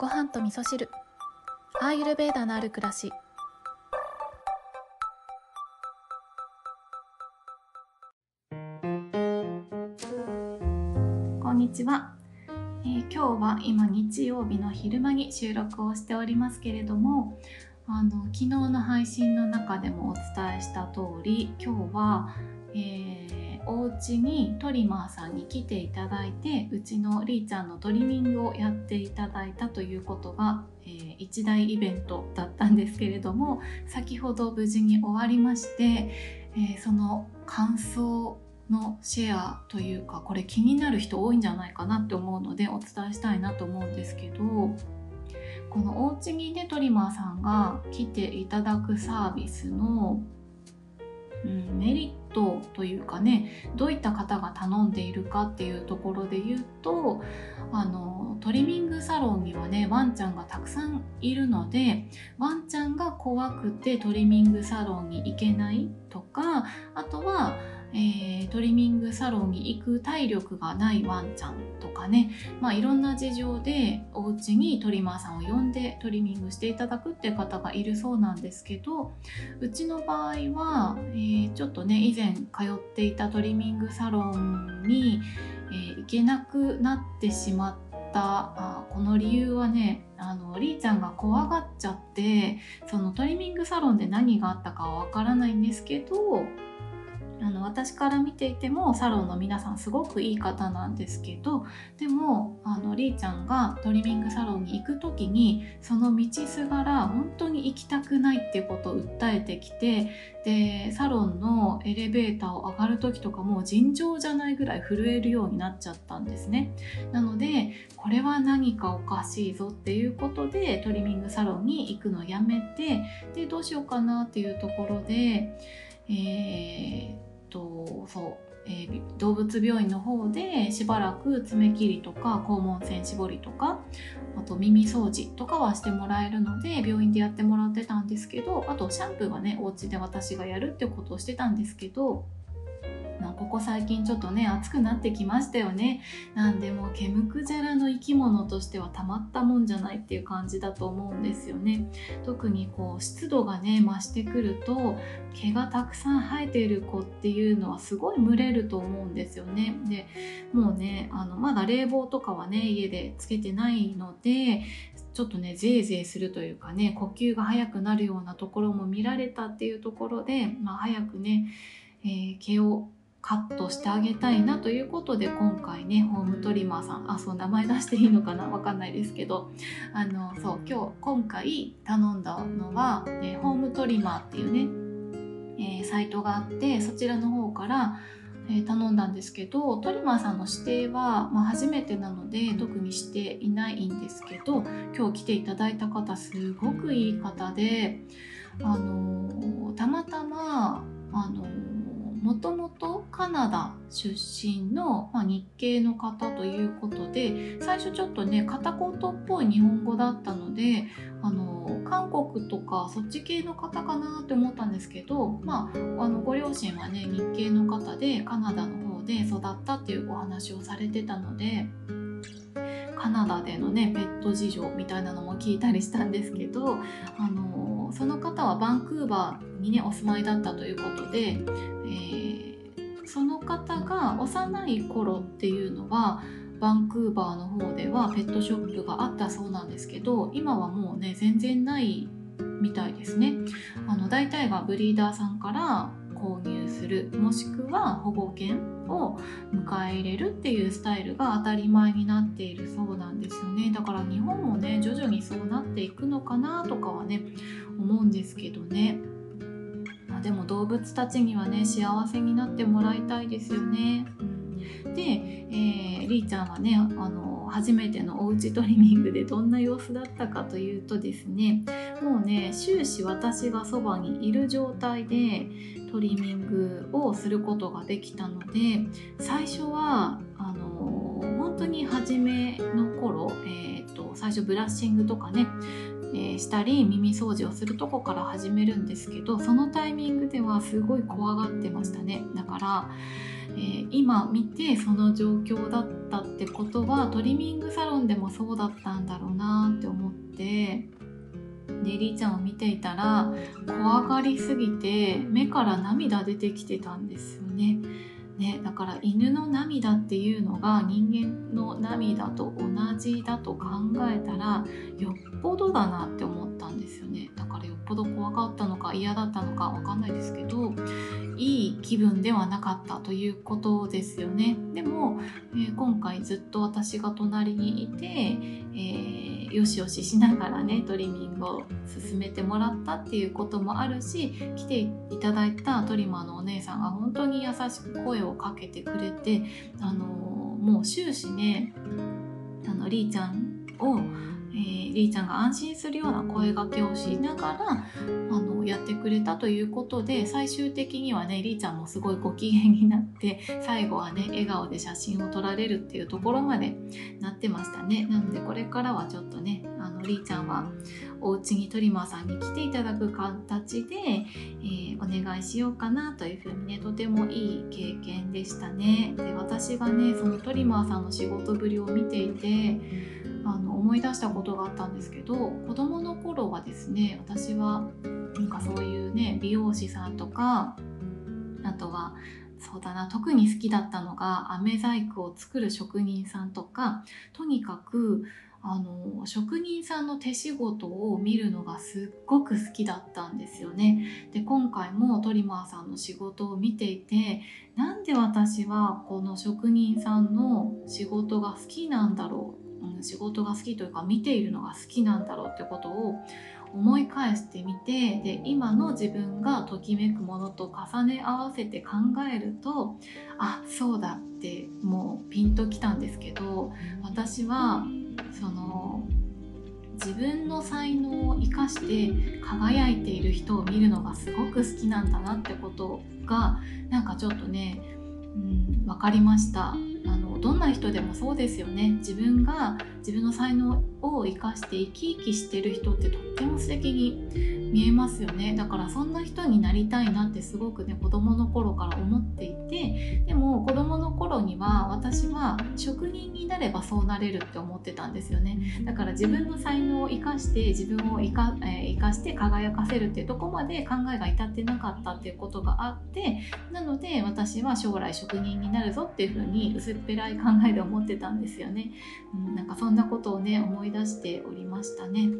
ご飯と味噌汁。アーユルベーダのある暮らし。こんにちは、えー今日は今日曜日の昼間に収録をしておりますけれどもあの昨日の配信の中でもお伝えした通り今日は、えーお家にトリマーさんに来ていただいてうちのりーちゃんのトリミングをやっていただいたということが、えー一大イベントだったんですけれども先ほど無事に終わりまして、えーその感想のシェアというかこれ気になる人多いんじゃないかなって思うのでお伝えしたいなと思うんですけどこのお家にねトリマーさんが来ていただくサービスの、うん、メリットというかねどういった方が頼んでいるかっていうところで言うとあのトリミングサロンにはねワンちゃんがたくさんいるのでワンちゃんが怖くてトリミングサロンに行けないとかあとは、えートリミングサロンに行く体力がないワンちゃんとかね、まあ、いろんな事情でお家にトリマーさんを呼んでトリミングしていただくっていう方がいるそうなんですけどうちの場合は、えーちょっとね以前通っていたトリミングサロンに、えー行けなくなってしまったあこの理由はねあのりーちゃんが怖がっちゃってそのトリミングサロンで何があったかはわからないんですけどあの私から見ていてもサロンの皆さんすごくいい方なんですけどでもあのりーちゃんがトリミングサロンに行く時にその道すがら本当に行きたくないっていうことを訴えてきてでサロンのエレベーターを上がる時とかもう尋常じゃないぐらい震えるようになっちゃったんですね。なのでこれは何かおかしいぞっていうことでトリミングサロンに行くのをやめてでどうしようかなっていうところでえーとそう、えー動物病院の方でしばらく爪切りとか肛門腺絞りとかあと耳掃除とかはしてもらえるので病院でやってもらってたんですけどあとシャンプーはねお家で私がやるってことをしてたんですけどここ最近ちょっとね暑くなってきましたよね。なんでもう毛むくじゃらの生き物としてはたまったもんじゃないっていう感じだと思うんですよね。特にこう湿度がね増してくると毛がたくさん生えている子っていうのはすごい蒸れると思うんですよね。でもうねあのまだ冷房とかはね家でつけてないのでちょっとねゼーゼーするというかね呼吸が速くなるようなところも見られたっていうところで、まあ、早くね、えー毛をカットしてあげたいなということで今回ねホームトリマーさんあそう名前出していいのかな？わかんないですけどあのそう今日今回頼んだのは、えホームトリマーっていうね、えーサイトがあってそちらの方から、え頼んだんですけどトリマーさんの指定は、まあ、初めてなので特にしていないんですけど今日来ていただいた方すごくいい方であのーたまたまあのもともとカナダ出身の、まあ、日系の方ということで最初ちょっとね片言っぽい日本語だったのであの韓国とかそっち系の方かなって思ったんですけど、まあ、あのご両親はね日系の方でカナダの方で育ったっていうお話をされてたのでカナダでのねペット事情みたいなのも聞いたりしたんですけどあのその方はバンクーバーにねお住まいだったということで、えーその方が幼い頃っていうのはバンクーバーの方ではペットショップがあったそうなんですけど今はもうね全然ないみたいですね。あの大体がブリーダーさんから購入するもしくは保護犬を迎え入れるっていうスタイルが当たり前になっているそうなんですよね。だから日本もね徐々にそうなっていくのかなとかはね思うんですけどね、まあ、でも動物たちにはね幸せになってもらいたいですよね、で、えーりーちゃんはねあの初めてのおうちトリミングでどんな様子だったかというとですねもうね終始私がそばにいる状態でトリミングをすることができたので最初はあの本当に初めの頃、えー、と最初ブラッシングとかね、えしたり耳掃除をするとこから始めるんですけどそのタイミングではすごい怖がってましたね。だからえー、今見てその状況だったってことはトリミングサロンでもそうだったんだろうなって思ってでりーちゃんを見ていたら怖がりすぎて目から涙出てきてたんですよね。ね、だから犬の涙っていうのが人間の涙と同じだと考えたらよっぽどだなって思ったんですよね。だからよっぽど怖かったのか嫌だったのかわかんないですけどいい気分ではなかったということですよね。でも、えー、今回ずっと私が隣にいて、えー、よしよししながらねトリミングを進めてもらったっていうこともあるし来ていただいたトリマーのお姉さんが本当に優しく声をかけてくれてあのもう終始ねあのりーちゃんをえー、りーちゃんが安心するような声がけをしながらあのやってくれたということで最終的にはねりーちゃんもすごいご機嫌になって最後はね笑顔で写真を撮られるっていうところまでなってましたね。なのでこれからはちょっとねあのりーちゃんはお家にトリマーさんに来ていただく形で、えー、お願いしようかなというふうにねとてもいい経験でしたね。で私がねそのトリマーさんの仕事ぶりを見ていてあの思い出したことがあったんですけど子どもの頃はですね私はなんかそういうね美容師さんとかあとはそうだな特に好きだったのが飴細工を作る職人さんとかとにかくあの職人さんの手仕事を見るのがすっごく好きだったんですよね。で今回もトリマーさんの仕事を見ていてなんで私はこの職人さんの仕事が好きなんだろううん、仕事が好きというか見ているのが好きなんだろうってことを思い返してみてで今の自分がときめくものと重ね合わせて考えるとあそうだってもうピンときたんですけど私はその自分の才能を生かして輝いている人を見るのがすごく好きなんだなってことがなんかちょっとね、うん、分かりました。あのどんな人でもそうですよね。自分が自分の才能を生かして生き生きしてる人ってとっても素敵に見えますよね。だからそんな人になりたいなってすごくね子供の頃から思っていてでも子供の頃には私は職人になればそうなれるって思ってたんですよね。だから自分の才能を生かして自分を生か,、えー、生かして輝かせるっていうとこまで考えが至ってなかったっていうことがあってなので私は将来職人になるぞっていうふうに薄っぺらい考えで思ってたんですよね、うん、なんかそんなことをね思い出しておりましたね。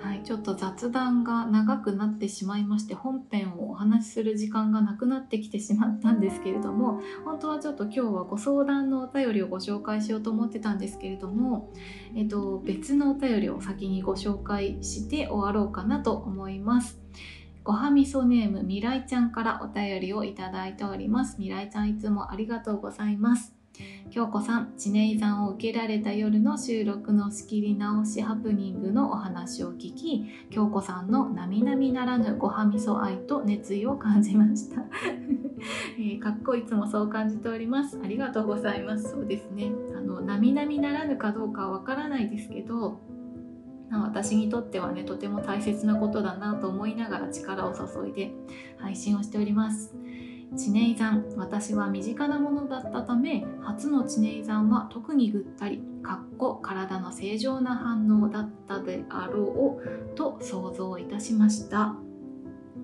はい、ちょっと雑談が長くなってしまいまして本編をお話しする時間がなくなってきてしまったんですけれども本当はちょっと今日はご相談のお便りをご紹介しようと思ってたんですけれども、えっと、別のお便りを先にご紹介して終わろうかなと思います。ごはみそネームみらいちゃんからお便りをいただいております。みらいちゃんいつもありがとうございます。京子さん、知念さんを受けられた夜の収録の仕切り直しハプニングのお話を聞き、京子さんの並々ならぬごはみそ愛と熱意を感じました。えー、かっこいつもそう感じております。ありがとうございます。そうですね。あの、並々ならぬかどうかはわからないですけど、私にとってはねとても大切なことだなと思いながら力を注いで配信をしております。地ネイ山私は身近なものだったため初の地ネイ山は特にぐったりかっこ体の正常な反応だったであろうと想像いたしました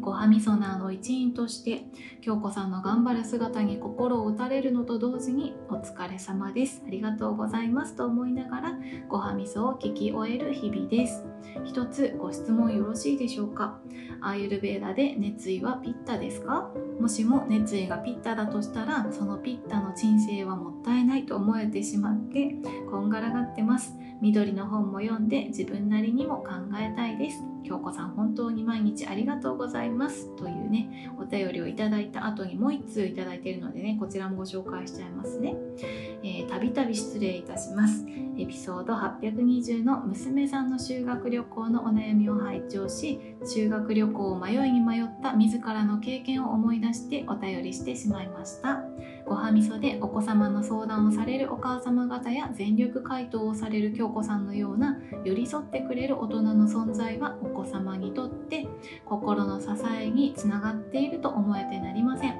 ごはみそナーの一員として京子さんの頑張る姿に心を打たれるのと同時にお疲れ様です。ありがとうございますと思いながらごはみそを聞き終える日々です。一つご質問よろしいでしょうか？アーユルベーダで熱意はピッタですか？もしも熱意がピッタだとしたらそのピッタの人生はもったいないと思えてしまってこんがらがってます。緑の本も読んで自分なりにも考えたいです。京子さん本当に毎日ありがとうございますというねお便りをいただいた後にもう1通いただいているのでねこちらもご紹介しちゃいますね。たびたび失礼いたします。エピソード820の娘さんの修学旅行のお悩みを拝聴し修学旅行を迷いに迷った自らの経験を思い出してお便りしてしまいました。ごはみそでお子様の相談をされるお母様方や全力回答をされる京子さんのような寄り添ってくれる大人の存在はお子様にとって心の支えにつながっていると思えてなりません。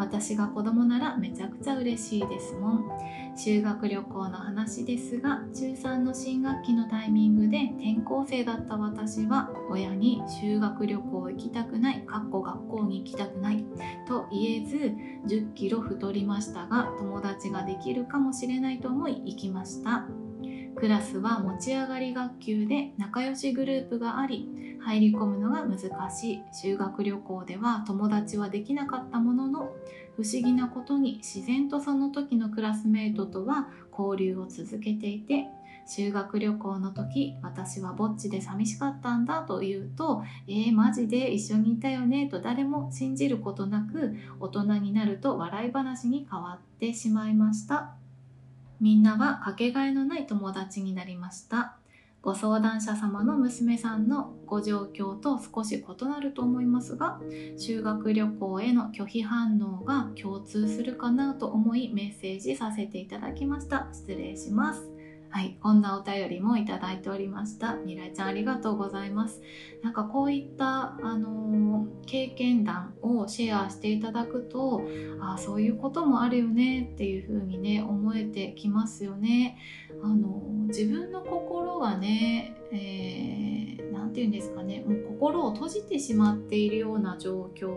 私が子供ならめちゃくちゃ嬉しいですもん。修学旅行の話ですが中3の新学期のタイミングで転校生だった私は親に修学旅行行きたくないかっこ学校に行きたくないと言えず1 0キロ太りましたが友達ができるかもしれないと思い行きました。クラスは持ち上がり学級で仲良しグループがあり入り込むのが難しい修学旅行では友達はできなかったものの不思議なことに自然とその時のクラスメートとは交流を続けていて修学旅行の時私はぼっちで寂しかったんだと言うと「えー、マジで一緒にいたよね」と誰も信じることなく大人になると笑い話に変わってしまいました。みんなはかけがえのない友達になりました。ご相談者様の娘さんのご状況と少し異なると思いますが修学旅行への拒否反応が共通するかなと思いメッセージさせていただきました。失礼します。はい、こんなお便りもいただいておりました。みらいちゃんありがとうございます。なんかこういった、あのー、経験談をシェアしていただくと、あそういうこともあるよねっていう風にね、思えてきますよね。あのー、自分の心がね、えー、て言うんですかね、もう心を閉じてしまっているような状況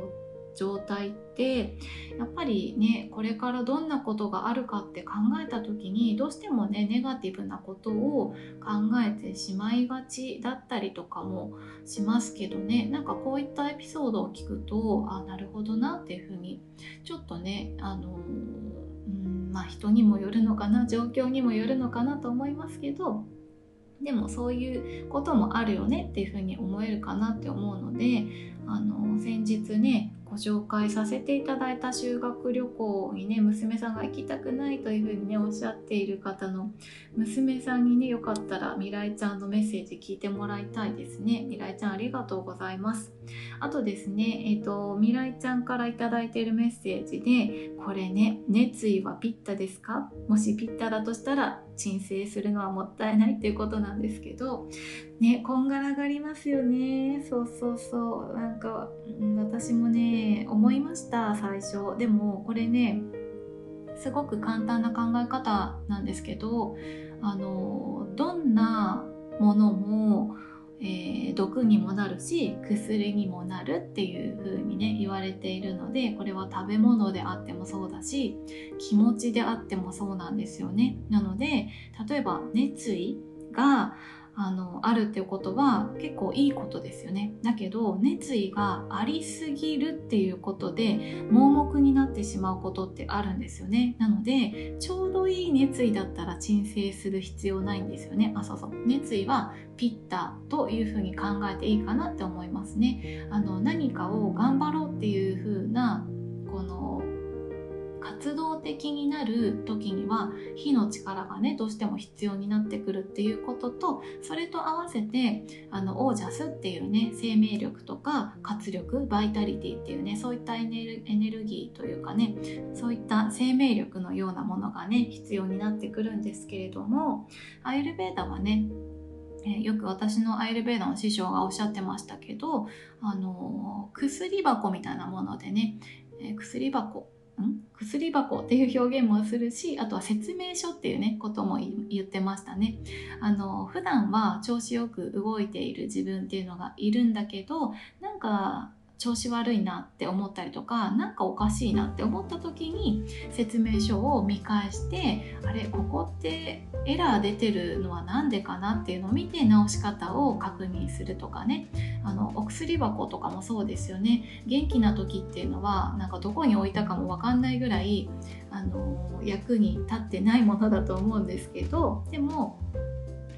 状態ってやっぱりねこれからどんなことがあるかって考えた時にどうしてもねネガティブなことを考えてしまいがちだったりとかもしますけどね。なんかこういったエピソードを聞くとあなるほどなっていうふうにちょっとねあのうんまあ人にもよるのかな状況にもよるのかなと思いますけどでもそういうこともあるよねっていうふうに思えるかなって思うのであの先日ねご紹介させていただいた修学旅行にね娘さんが行きたくないというふうにねおっしゃっている方の娘さんにねよかったらみらいちゃんのメッセージ聞いてもらいたいですね。みらいちゃんありがとうございます。あとですねえっ、ー、とみらいちゃんから頂いているメッセージでこれね熱意はピッタですか？もしピッタだとしたら申請するのはもったいないっていうことなんですけどねこんがらがりますよね。そうそうそう。なんか、私もね思いました最初。でもこれねすごく簡単な考え方なんですけどあのどんなものもえー、毒にもなるし薬にもなるっていう風にね言われているのでこれは食べ物であってもそうだし気持ちであってもそうなんですよね。なので例えば熱意があのあるっていうことは結構いいことですよね。だけど熱意がありすぎるっていうことで盲目になってしまうことってあるんですよね。なのでちょうどいい熱意だったら鎮静する必要ないんですよね。あそうそう。熱意はピッタというふうに考えていいかなって思いますね。あの何かを頑張ろうっていう風なこの活動的になる時には火の力がねどうしても必要になってくるっていうこととそれと合わせてあのオージャスっていうね生命力とか活力バイタリティっていうねそういったエネルギーというかねそういった生命力のようなものがね必要になってくるんですけれどもアイルベーダはねえよく私のアイルベーダの師匠がおっしゃってましたけどあの薬箱みたいなものでね、え薬箱ん薬箱っていう表現もするしあとは説明書っていうねことも言ってましたね。あの普段は調子よく動いている自分っていうのがいるんだけどなんか調子悪いなって思ったりとか何かおかしいなって思った時に説明書を見返してあれここってエラー出てるのは何でかなっていうのを見て直し方を確認するとかね。あのお薬箱とかもそうですよね。元気な時っていうのはなんかどこに置いたかも分かんないぐらいあの役に立ってないものだと思うんですけどでも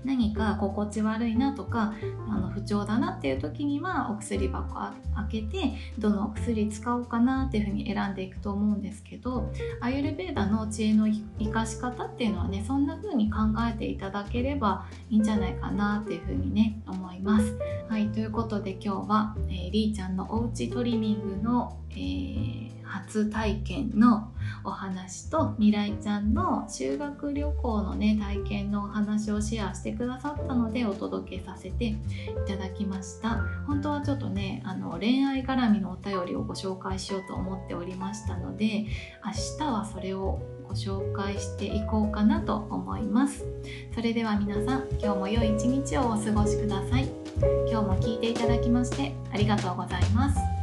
何か心地悪いなとかあの不調だなっていう時にはお薬箱開けてどのお薬使おうかなっていうふうに選んでいくと思うんですけどアユルベーダの知恵の生かし方っていうのはねそんな風に考えていただければいいんじゃないかなっていうふうにね思います。はいということで今日は、えー、りーちゃんのおうちトリミングの、えー初体験のお話とみらいちゃんの修学旅行のね体験のお話をシェアしてくださったのでお届けさせていただきました。本当はちょっとねあの恋愛絡みのお便りをご紹介しようと思っておりましたので明日はそれをご紹介していこうかなと思います。それでは皆さん今日も良い一日をお過ごしください。今日も聞いていただきましてありがとうございます。